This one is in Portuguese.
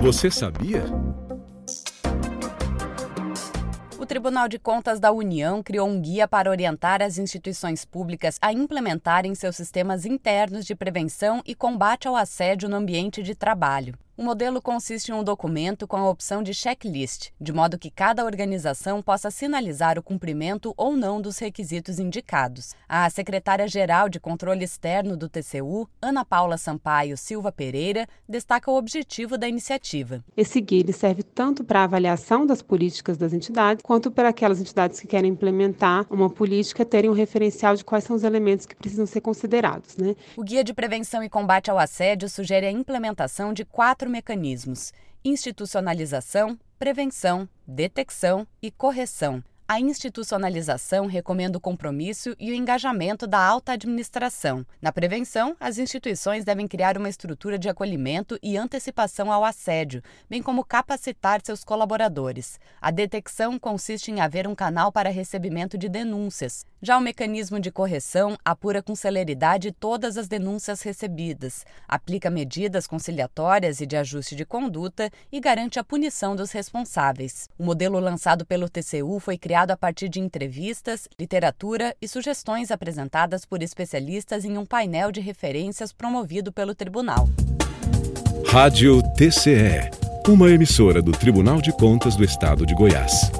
Você sabia? O Tribunal de Contas da União criou um guia para orientar as instituições públicas a implementarem seus sistemas internos de prevenção e combate ao assédio no ambiente de trabalho. O modelo consiste em um documento com a opção de checklist, de modo que cada organização possa sinalizar o cumprimento ou não dos requisitos indicados. A secretária-geral de Controle Externo do TCU, Ana Paula Sampaio Silva Pereira, destaca o objetivo da iniciativa. Esse guia serve tanto para a avaliação das políticas das entidades, quanto para aquelas entidades que querem implementar uma política terem um referencial de quais são os elementos que precisam ser considerados. Né? O Guia de Prevenção e Combate ao Assédio sugere a implementação de quatro quatro mecanismos: institucionalização, prevenção, detecção e correção. A institucionalização recomenda o compromisso e o engajamento da alta administração. Na prevenção, as instituições devem criar uma estrutura de acolhimento e antecipação ao assédio, bem como capacitar seus colaboradores. A detecção consiste em haver um canal para recebimento de denúncias. Já o mecanismo de correção apura com celeridade todas as denúncias recebidas, aplica medidas conciliatórias e de ajuste de conduta e garante a punição dos responsáveis. O modelo lançado pelo TCU foi criado avaliado a partir de entrevistas, literatura e sugestões apresentadas por especialistas em um painel de referências promovido pelo tribunal. Rádio TCE, uma emissora do Tribunal de Contas do Estado de Goiás.